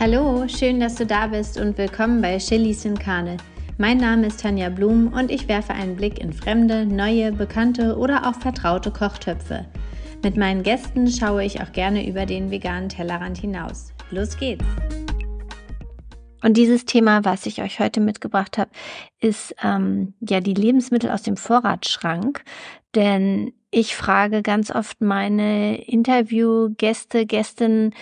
Hallo, schön, dass du da bist und willkommen bei Chilis in Karne. Mein Name ist Tanja Blum und ich werfe einen Blick in fremde, neue, bekannte oder auch vertraute Kochtöpfe. Mit meinen Gästen schaue ich auch gerne über den veganen Tellerrand hinaus. Los geht's! Und dieses Thema, was ich euch heute mitgebracht habe, ist ähm, ja die Lebensmittel aus dem Vorratsschrank. Denn ich frage ganz oft meine Interviewgäste, Gästinnen,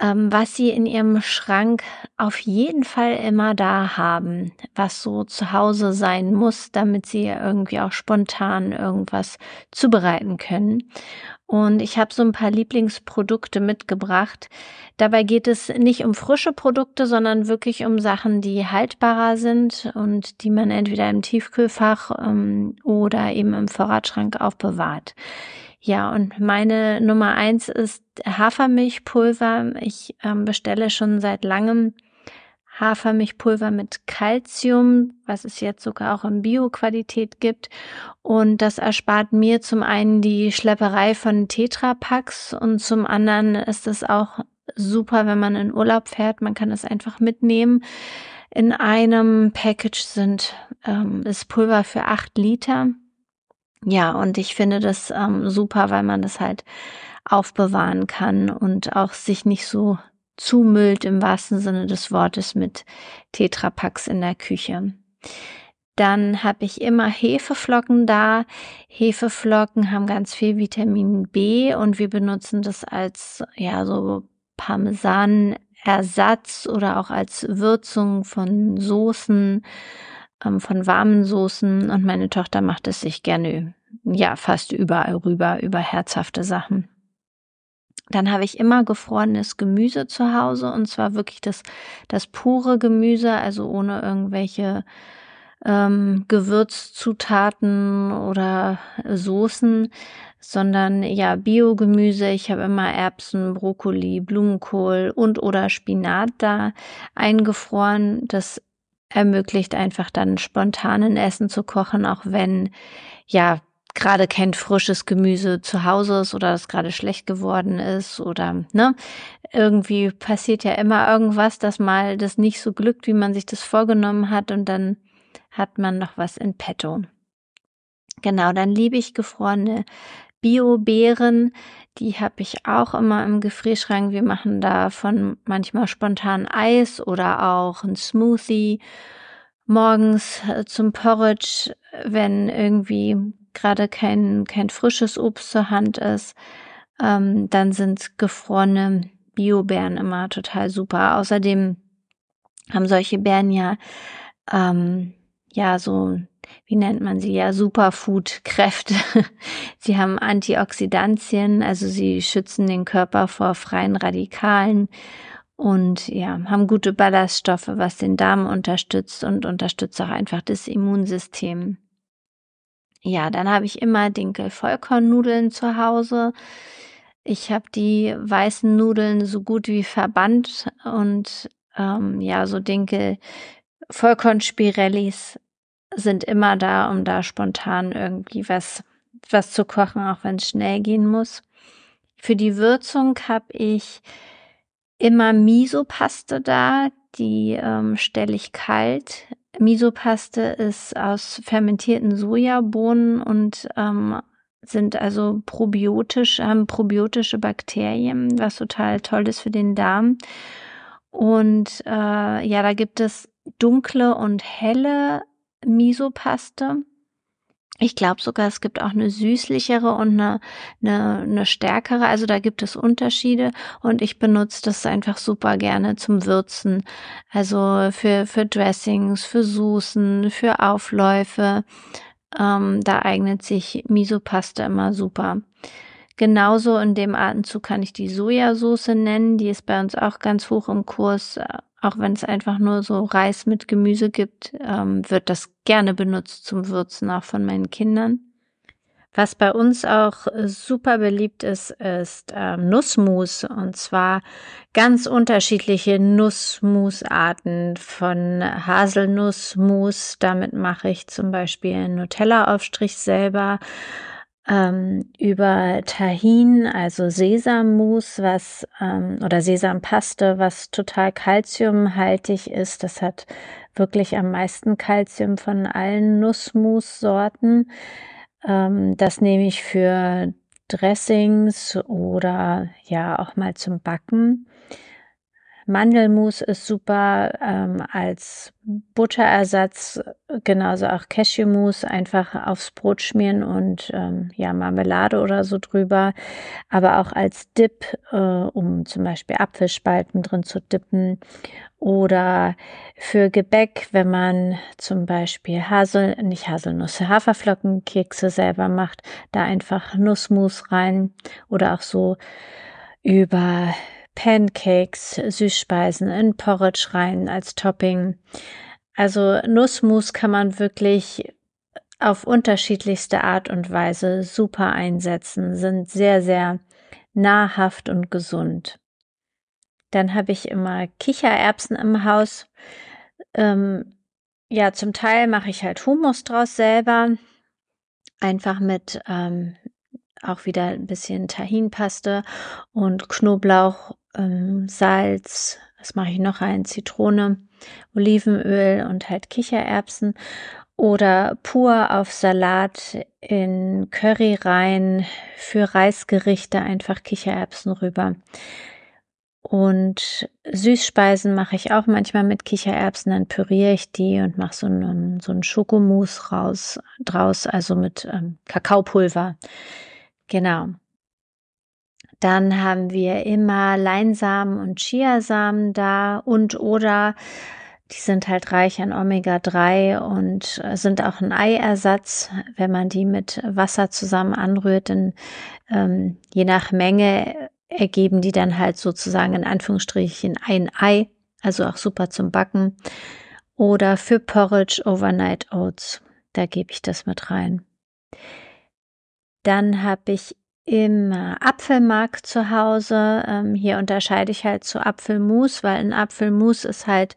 ähm, was sie in ihrem Schrank auf jeden Fall immer da haben, was so zu Hause sein muss, damit sie irgendwie auch spontan irgendwas zubereiten können. Und ich habe so ein paar Lieblingsprodukte mitgebracht. Dabei geht es nicht um frische Produkte, sondern wirklich um Sachen, die haltbarer sind und die man entweder im Tiefkühlfach ähm, oder eben im Vorratsschrank aufbewahrt. Ja, und meine Nummer eins ist Hafermilchpulver. Ich ähm, bestelle schon seit langem Hafermilchpulver mit Calcium, was es jetzt sogar auch in Bio-Qualität gibt. Und das erspart mir zum einen die Schlepperei von Tetrapacks und zum anderen ist es auch super, wenn man in Urlaub fährt. Man kann es einfach mitnehmen. In einem Package sind ähm, ist Pulver für acht Liter. Ja, und ich finde das ähm, super, weil man das halt aufbewahren kann und auch sich nicht so zumüllt im wahrsten Sinne des Wortes mit Tetrapacks in der Küche. Dann habe ich immer Hefeflocken da. Hefeflocken haben ganz viel Vitamin B und wir benutzen das als ja so Parmesanersatz oder auch als Würzung von Soßen, ähm, von warmen Soßen und meine Tochter macht es sich gerne ja fast überall rüber über herzhafte Sachen. Dann habe ich immer gefrorenes Gemüse zu Hause und zwar wirklich das, das pure Gemüse, also ohne irgendwelche ähm, Gewürzzutaten oder Soßen, sondern ja Biogemüse. Ich habe immer Erbsen, Brokkoli, Blumenkohl und oder Spinat da eingefroren. Das ermöglicht einfach dann spontanen Essen zu kochen, auch wenn ja gerade kein frisches Gemüse zu Hause ist oder es gerade schlecht geworden ist oder ne, irgendwie passiert ja immer irgendwas, dass mal das nicht so glückt, wie man sich das vorgenommen hat und dann hat man noch was in petto. Genau, dann liebe ich gefrorene Bio-Beeren. Die habe ich auch immer im Gefrierschrank. Wir machen davon manchmal spontan Eis oder auch ein Smoothie. Morgens äh, zum Porridge, wenn irgendwie gerade kein, kein frisches Obst zur Hand ist, ähm, dann sind gefrorene Bio-Beeren immer total super. Außerdem haben solche Beeren ja, ähm, ja, so, wie nennt man sie ja, Superfood-Kräfte. sie haben Antioxidantien, also sie schützen den Körper vor freien Radikalen und ja, haben gute Ballaststoffe, was den Darm unterstützt und unterstützt auch einfach das Immunsystem. Ja, dann habe ich immer Dinkel-Vollkornnudeln zu Hause. Ich habe die weißen Nudeln so gut wie verbannt und ähm, ja, so Dinkel Vollkornspirellis sind immer da, um da spontan irgendwie was, was zu kochen, auch wenn es schnell gehen muss. Für die Würzung habe ich immer Miso-Paste da. Die ähm, stelle ich kalt Misopaste ist aus fermentierten Sojabohnen und ähm, sind also probiotisch, haben probiotische Bakterien, was total toll ist für den Darm. Und äh, ja, da gibt es dunkle und helle Misopaste. Ich glaube sogar, es gibt auch eine süßlichere und eine, eine, eine stärkere. Also da gibt es Unterschiede und ich benutze das einfach super gerne zum Würzen. Also für, für Dressings, für Soßen, für Aufläufe. Ähm, da eignet sich Misopaste immer super. Genauso in dem Atemzug kann ich die Sojasauce nennen. Die ist bei uns auch ganz hoch im Kurs auch wenn es einfach nur so Reis mit Gemüse gibt, ähm, wird das gerne benutzt zum Würzen auch von meinen Kindern. Was bei uns auch super beliebt ist, ist ähm, Nussmus und zwar ganz unterschiedliche Nussmusarten von Haselnussmus. Damit mache ich zum Beispiel Nutella-Aufstrich selber ähm, über Tahin, also Sesammus, was ähm, oder Sesampaste, was total kalziumhaltig ist. Das hat wirklich am meisten Kalzium von allen Nussmus-Sorten. Ähm, das nehme ich für Dressings oder ja auch mal zum Backen. Mandelmus ist super ähm, als Butterersatz, genauso auch Cashewmus einfach aufs Brot schmieren und ähm, ja Marmelade oder so drüber, aber auch als Dip, äh, um zum Beispiel Apfelspalten drin zu dippen. Oder für Gebäck, wenn man zum Beispiel Hasel, nicht Haselnuss, Haferflockenkekse selber macht, da einfach Nussmus rein oder auch so über Pancakes, Süßspeisen in Porridge rein als Topping. Also Nussmus kann man wirklich auf unterschiedlichste Art und Weise super einsetzen, sind sehr, sehr nahrhaft und gesund. Dann habe ich immer Kichererbsen im Haus. Ähm, ja, zum Teil mache ich halt Hummus draus selber. Einfach mit ähm, auch wieder ein bisschen Tahinpaste und Knoblauch ähm, Salz, was mache ich noch rein? Zitrone, Olivenöl und halt Kichererbsen oder pur auf Salat in Curry rein, für Reisgerichte einfach Kichererbsen rüber. Und Süßspeisen mache ich auch manchmal mit Kichererbsen, dann püriere ich die und mache so einen, so einen Schokomousse raus, draus, also mit ähm, Kakaopulver. Genau. Dann haben wir immer Leinsamen und Chiasamen da und oder die sind halt reich an Omega-3 und äh, sind auch ein Eiersatz. Wenn man die mit Wasser zusammen anrührt, dann ähm, je nach Menge ergeben die dann halt sozusagen in Anführungsstrichen ein Ei, also auch super zum Backen. Oder für Porridge Overnight Oats, da gebe ich das mit rein. Dann habe ich im Apfelmark zu Hause. Ähm, hier unterscheide ich halt zu Apfelmus, weil in Apfelmus ist halt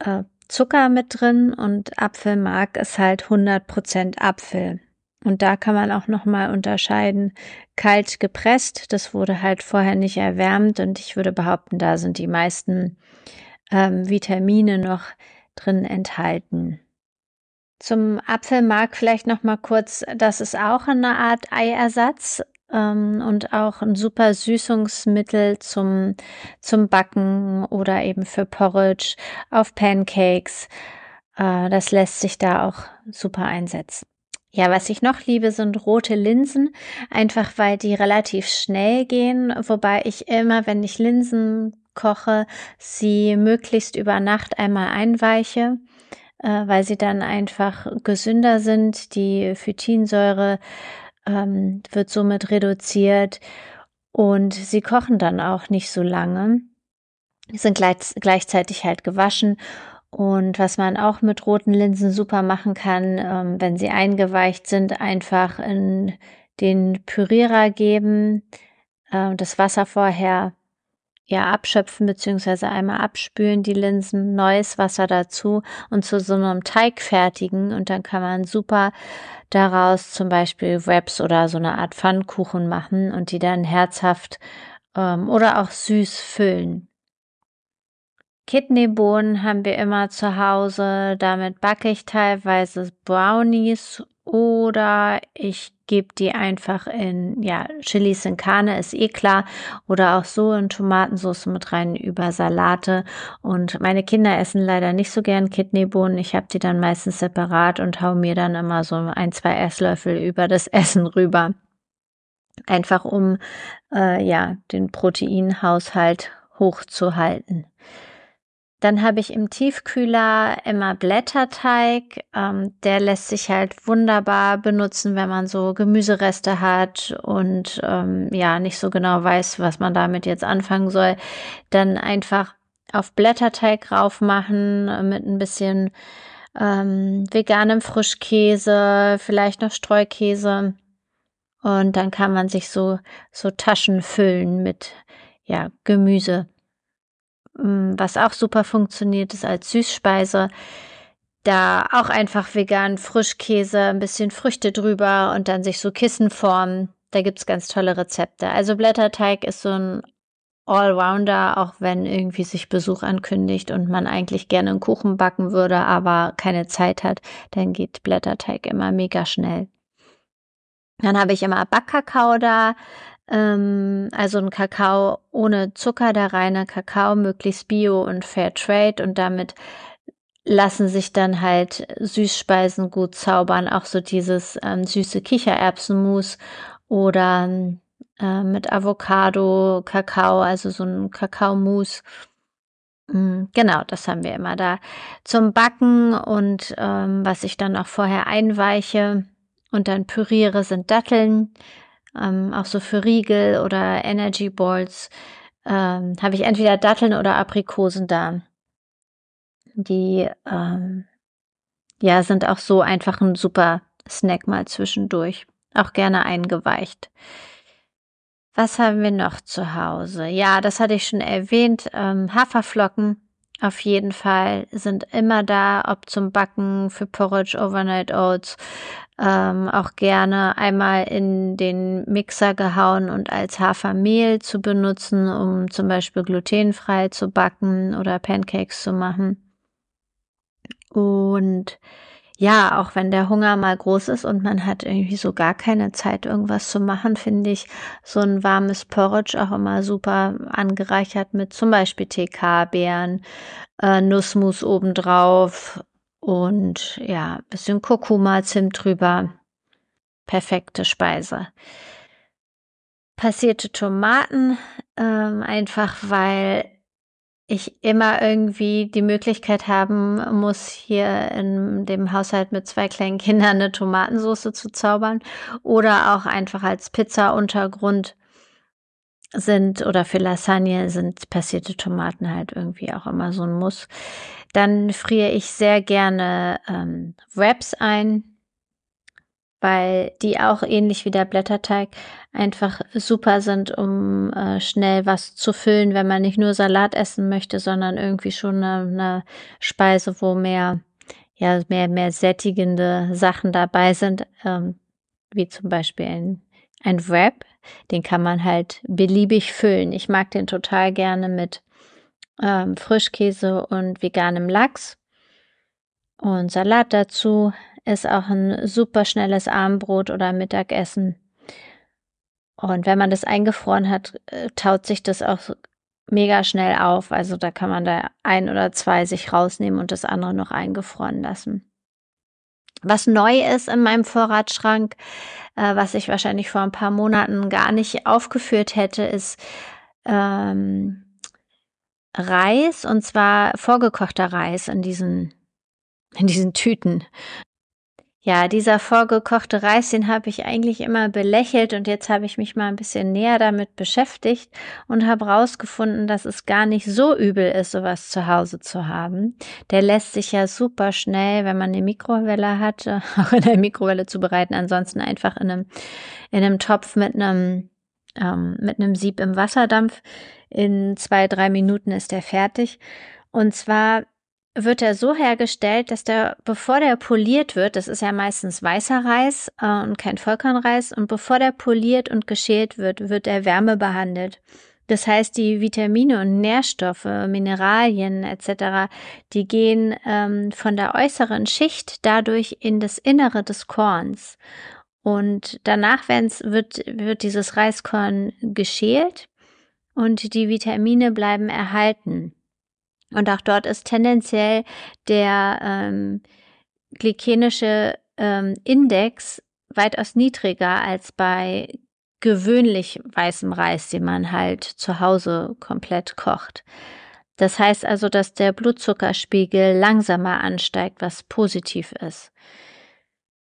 äh, Zucker mit drin und Apfelmark ist halt 100% Apfel. Und da kann man auch nochmal unterscheiden, kalt gepresst, das wurde halt vorher nicht erwärmt und ich würde behaupten, da sind die meisten ähm, Vitamine noch drin enthalten. Zum Apfelmark vielleicht nochmal kurz, das ist auch eine Art Eiersatz ähm, und auch ein super Süßungsmittel zum, zum Backen oder eben für Porridge auf Pancakes. Äh, das lässt sich da auch super einsetzen. Ja, was ich noch liebe, sind rote Linsen, einfach weil die relativ schnell gehen, wobei ich immer, wenn ich Linsen koche, sie möglichst über Nacht einmal einweiche, äh, weil sie dann einfach gesünder sind. Die Phytinsäure ähm, wird somit reduziert und sie kochen dann auch nicht so lange, sind gleich, gleichzeitig halt gewaschen. Und was man auch mit roten Linsen super machen kann, ähm, wenn sie eingeweicht sind, einfach in den Pürierer geben, äh, das Wasser vorher ja abschöpfen beziehungsweise einmal abspülen die Linsen, neues Wasser dazu und zu so einem Teig fertigen und dann kann man super daraus zum Beispiel Wraps oder so eine Art Pfannkuchen machen und die dann herzhaft ähm, oder auch süß füllen. Kidneybohnen haben wir immer zu Hause. Damit backe ich teilweise Brownies oder ich gebe die einfach in, ja, Chilis in Carne ist eh klar oder auch so in Tomatensauce mit rein über Salate und meine Kinder essen leider nicht so gern Kidneybohnen. Ich habe die dann meistens separat und hau mir dann immer so ein, zwei Esslöffel über das Essen rüber. Einfach um, äh, ja, den Proteinhaushalt hochzuhalten. Dann habe ich im Tiefkühler immer Blätterteig. Ähm, der lässt sich halt wunderbar benutzen, wenn man so Gemüsereste hat und ähm, ja nicht so genau weiß, was man damit jetzt anfangen soll. Dann einfach auf Blätterteig raufmachen mit ein bisschen ähm, veganem Frischkäse, vielleicht noch Streukäse. Und dann kann man sich so, so Taschen füllen mit, ja, Gemüse. Mm, was auch super funktioniert, ist als Süßspeise da auch einfach vegan Frischkäse, ein bisschen Früchte drüber und dann sich so Kissen formen. Da gibt's ganz tolle Rezepte. Also Blätterteig ist so ein Allrounder, auch wenn irgendwie sich Besuch ankündigt und man eigentlich gerne einen Kuchen backen würde, aber keine Zeit hat, dann geht Blätterteig immer mega schnell. Dann habe ich immer Backkakao da, ähm, also ein Kakao ohne Zucker, der reine Kakao, möglichst bio und fair trade. Und damit lassen sich dann halt Süßspeisen gut zaubern, auch so dieses ähm, süße Kichererbsenmus oder äh, mit Avocado, Kakao, also so ein Kakaomus. Mm, genau, das haben wir immer da zum Backen. Und ähm, was ich dann auch vorher einweiche und dann püriere sind Datteln, ähm, auch so für Riegel oder Energy Balls ähm, habe ich entweder Datteln oder Aprikosen da. Die ähm, ja sind auch so einfach ein super Snack mal zwischendurch, auch gerne eingeweicht. Was haben wir noch zu Hause? Ja, das hatte ich schon erwähnt. Ähm, Haferflocken auf jeden Fall sind immer da, ob zum Backen für Porridge, Overnight Oats, ähm, auch gerne einmal in den Mixer gehauen und als Hafermehl zu benutzen, um zum Beispiel glutenfrei zu backen oder Pancakes zu machen. Und ja, auch wenn der Hunger mal groß ist und man hat irgendwie so gar keine Zeit, irgendwas zu machen, finde ich so ein warmes Porridge auch immer super angereichert mit zum Beispiel TK-Beeren, äh, Nussmus obendrauf und ja, bisschen Kurkuma, Zimt drüber. Perfekte Speise. Passierte Tomaten, ähm, einfach weil ich immer irgendwie die Möglichkeit haben muss, hier in dem Haushalt mit zwei kleinen Kindern eine Tomatensauce zu zaubern oder auch einfach als Pizza-Untergrund sind oder für Lasagne sind passierte Tomaten halt irgendwie auch immer so ein Muss. Dann friere ich sehr gerne ähm, Wraps ein, weil die auch ähnlich wie der Blätterteig einfach super sind, um äh, schnell was zu füllen, wenn man nicht nur Salat essen möchte, sondern irgendwie schon eine, eine Speise, wo mehr, ja, mehr, mehr sättigende Sachen dabei sind, ähm, wie zum Beispiel ein, ein Wrap. Den kann man halt beliebig füllen. Ich mag den total gerne mit ähm, Frischkäse und veganem Lachs und Salat dazu ist auch ein super schnelles Abendbrot oder Mittagessen. Und wenn man das eingefroren hat, äh, taut sich das auch mega schnell auf. Also da kann man da ein oder zwei sich rausnehmen und das andere noch eingefroren lassen. Was neu ist in meinem Vorratsschrank, äh, was ich wahrscheinlich vor ein paar Monaten gar nicht aufgeführt hätte, ist ähm, Reis und zwar vorgekochter Reis in diesen in diesen Tüten. Ja, dieser vorgekochte Reis, den habe ich eigentlich immer belächelt und jetzt habe ich mich mal ein bisschen näher damit beschäftigt und habe rausgefunden, dass es gar nicht so übel ist, sowas zu Hause zu haben. Der lässt sich ja super schnell, wenn man eine Mikrowelle hat, auch in der Mikrowelle zubereiten. Ansonsten einfach in einem, in einem Topf mit einem, ähm, mit einem Sieb im Wasserdampf. In zwei, drei Minuten ist der fertig. Und zwar wird er so hergestellt, dass der, bevor der poliert wird, das ist ja meistens weißer Reis äh, und kein Vollkornreis, und bevor der poliert und geschält wird, wird er Wärme behandelt. Das heißt, die Vitamine und Nährstoffe, Mineralien etc., die gehen ähm, von der äußeren Schicht dadurch in das Innere des Korns. Und danach wird, wird dieses Reiskorn geschält und die Vitamine bleiben erhalten. Und auch dort ist tendenziell der ähm, glykänische ähm, Index weitaus niedriger als bei gewöhnlich weißem Reis, den man halt zu Hause komplett kocht. Das heißt also, dass der Blutzuckerspiegel langsamer ansteigt, was positiv ist.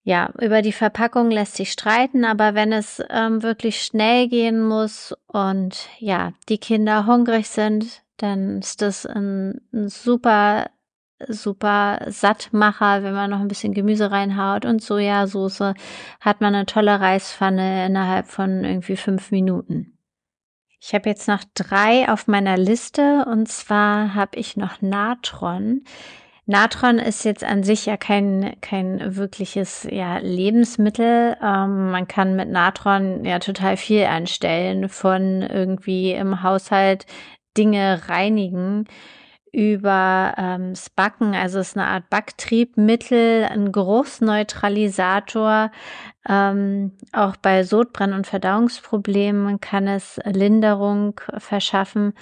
Ja, über die Verpackung lässt sich streiten, aber wenn es ähm, wirklich schnell gehen muss und ja, die Kinder hungrig sind, dann ist das ein, ein super, super Sattmacher, wenn man noch ein bisschen Gemüse reinhaut und Sojasauce, hat man eine tolle Reispfanne innerhalb von irgendwie fünf Minuten. Ich habe jetzt noch drei auf meiner Liste und zwar habe ich noch Natron. Natron ist jetzt an sich ja kein, kein wirkliches ja, Lebensmittel. Ähm, man kann mit Natron ja total viel anstellen, von irgendwie im Haushalt Dinge reinigen über ähm, das Backen, also es ist eine Art Backtriebmittel, ein Geruchsneutralisator. Ähm, auch bei Sodbrennen und Verdauungsproblemen kann es Linderung verschaffen.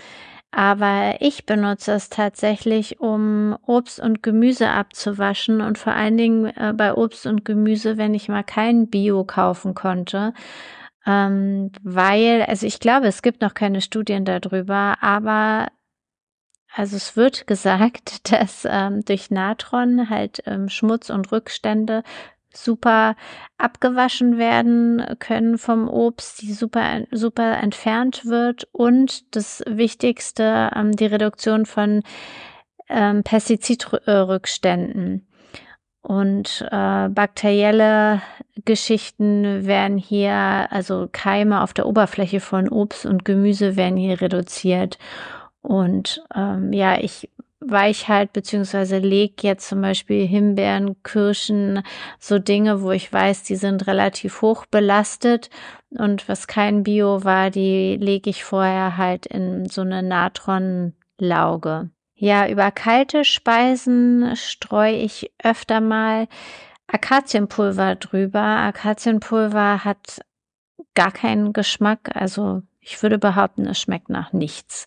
Aber ich benutze es tatsächlich, um Obst und Gemüse abzuwaschen und vor allen Dingen äh, bei Obst und Gemüse, wenn ich mal kein Bio kaufen konnte. Ähm, weil, also ich glaube, es gibt noch keine Studien darüber, aber also es wird gesagt, dass ähm, durch Natron halt ähm, Schmutz und Rückstände super abgewaschen werden können vom Obst, die super, super entfernt wird und das Wichtigste, ähm, die Reduktion von ähm, Pestizidrückständen. Und äh, bakterielle Geschichten werden hier, also Keime auf der Oberfläche von Obst und Gemüse werden hier reduziert. Und ähm, ja, ich weich halt, beziehungsweise leg jetzt zum Beispiel Himbeeren, Kirschen, so Dinge, wo ich weiß, die sind relativ hoch belastet. Und was kein Bio war, die lege ich vorher halt in so eine Natronlauge. Ja, über kalte Speisen streue ich öfter mal Akazienpulver drüber. Akazienpulver hat gar keinen Geschmack. Also ich würde behaupten, es schmeckt nach nichts.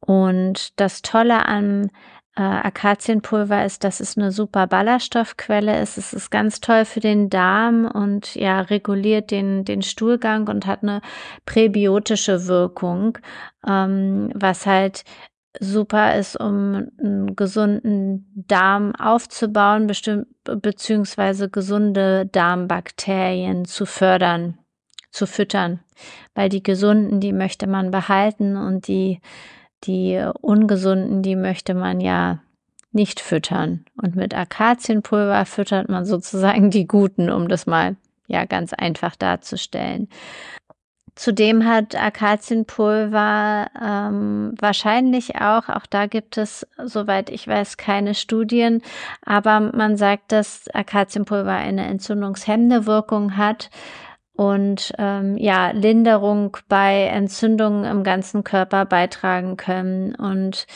Und das Tolle an äh, Akazienpulver ist, dass es eine super Ballaststoffquelle ist. Es ist ganz toll für den Darm und ja, reguliert den, den Stuhlgang und hat eine präbiotische Wirkung, ähm, was halt super ist, um einen gesunden Darm aufzubauen, bestimmt, beziehungsweise gesunde Darmbakterien zu fördern, zu füttern. Weil die gesunden, die möchte man behalten und die die ungesunden, die möchte man ja nicht füttern. Und mit Akazienpulver füttert man sozusagen die guten, um das mal ja ganz einfach darzustellen. Zudem hat Akazienpulver ähm, wahrscheinlich auch, auch da gibt es, soweit ich weiß, keine Studien, aber man sagt, dass Akazienpulver eine entzündungshemmende Wirkung hat und ähm, ja, Linderung bei Entzündungen im ganzen Körper beitragen können. Und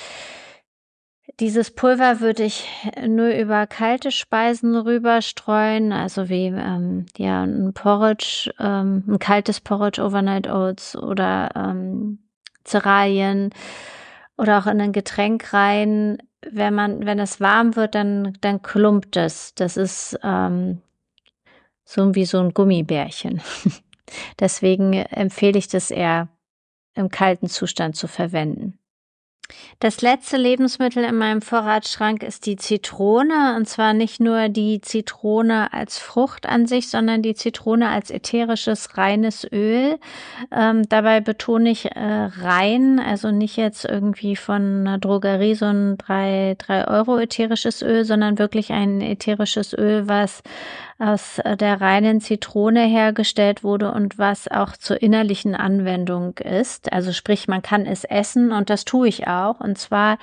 dieses Pulver würde ich nur über kalte Speisen rüberstreuen, also wie ähm, ja ein Porridge, ähm, ein kaltes Porridge, Overnight Oats oder ähm, Cerealien oder auch in ein Getränk rein. Wenn man, wenn es warm wird, dann dann klumpt es. Das ist ähm, so wie so ein Gummibärchen. Deswegen empfehle ich das eher im kalten Zustand zu verwenden. Das letzte Lebensmittel in meinem Vorratsschrank ist die Zitrone. Und zwar nicht nur die Zitrone als Frucht an sich, sondern die Zitrone als ätherisches reines Öl. Ähm, dabei betone ich äh, rein, also nicht jetzt irgendwie von einer Drogerie so ein 3, 3 Euro ätherisches Öl, sondern wirklich ein ätherisches Öl, was aus der reinen Zitrone hergestellt wurde und was auch zur innerlichen Anwendung ist. Also sprich, man kann es essen und das tue ich auch. Und zwar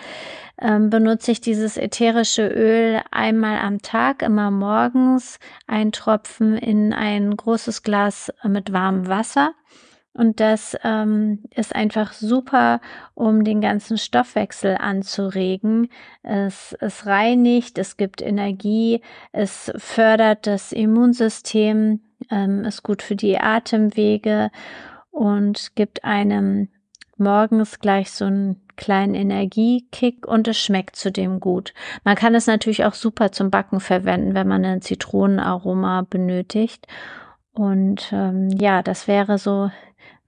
ähm, benutze ich dieses ätherische Öl einmal am Tag, immer morgens, ein Tropfen in ein großes Glas mit warmem Wasser und das ähm, ist einfach super, um den ganzen Stoffwechsel anzuregen. Es, es reinigt, es gibt Energie, es fördert das Immunsystem, ähm, ist gut für die Atemwege und gibt einem morgens gleich so einen kleinen Energiekick und es schmeckt zudem gut. Man kann es natürlich auch super zum Backen verwenden, wenn man ein Zitronenaroma benötigt. Und ähm, ja, das wäre so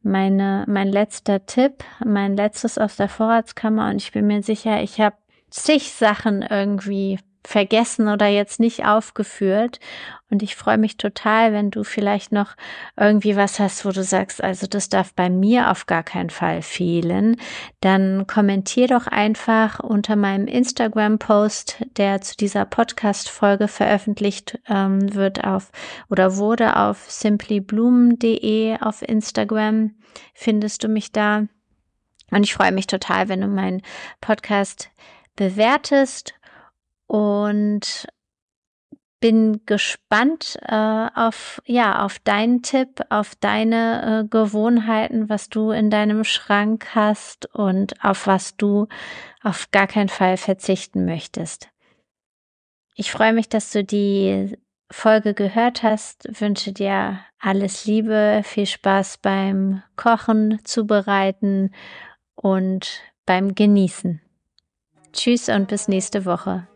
meine, mein letzter Tipp, mein letztes aus der Vorratskammer und ich bin mir sicher, ich habe zig Sachen irgendwie vergessen oder jetzt nicht aufgeführt. Und ich freue mich total, wenn du vielleicht noch irgendwie was hast, wo du sagst, also das darf bei mir auf gar keinen Fall fehlen. Dann kommentier doch einfach unter meinem Instagram-Post, der zu dieser Podcast-Folge veröffentlicht ähm, wird auf oder wurde auf simplyblumen.de auf Instagram. Findest du mich da? Und ich freue mich total, wenn du meinen Podcast bewertest und bin gespannt äh, auf ja auf deinen Tipp, auf deine äh, Gewohnheiten, was du in deinem Schrank hast und auf was du auf gar keinen Fall verzichten möchtest. Ich freue mich, dass du die Folge gehört hast. Wünsche dir alles Liebe, viel Spaß beim Kochen, Zubereiten und beim Genießen. Tschüss und bis nächste Woche.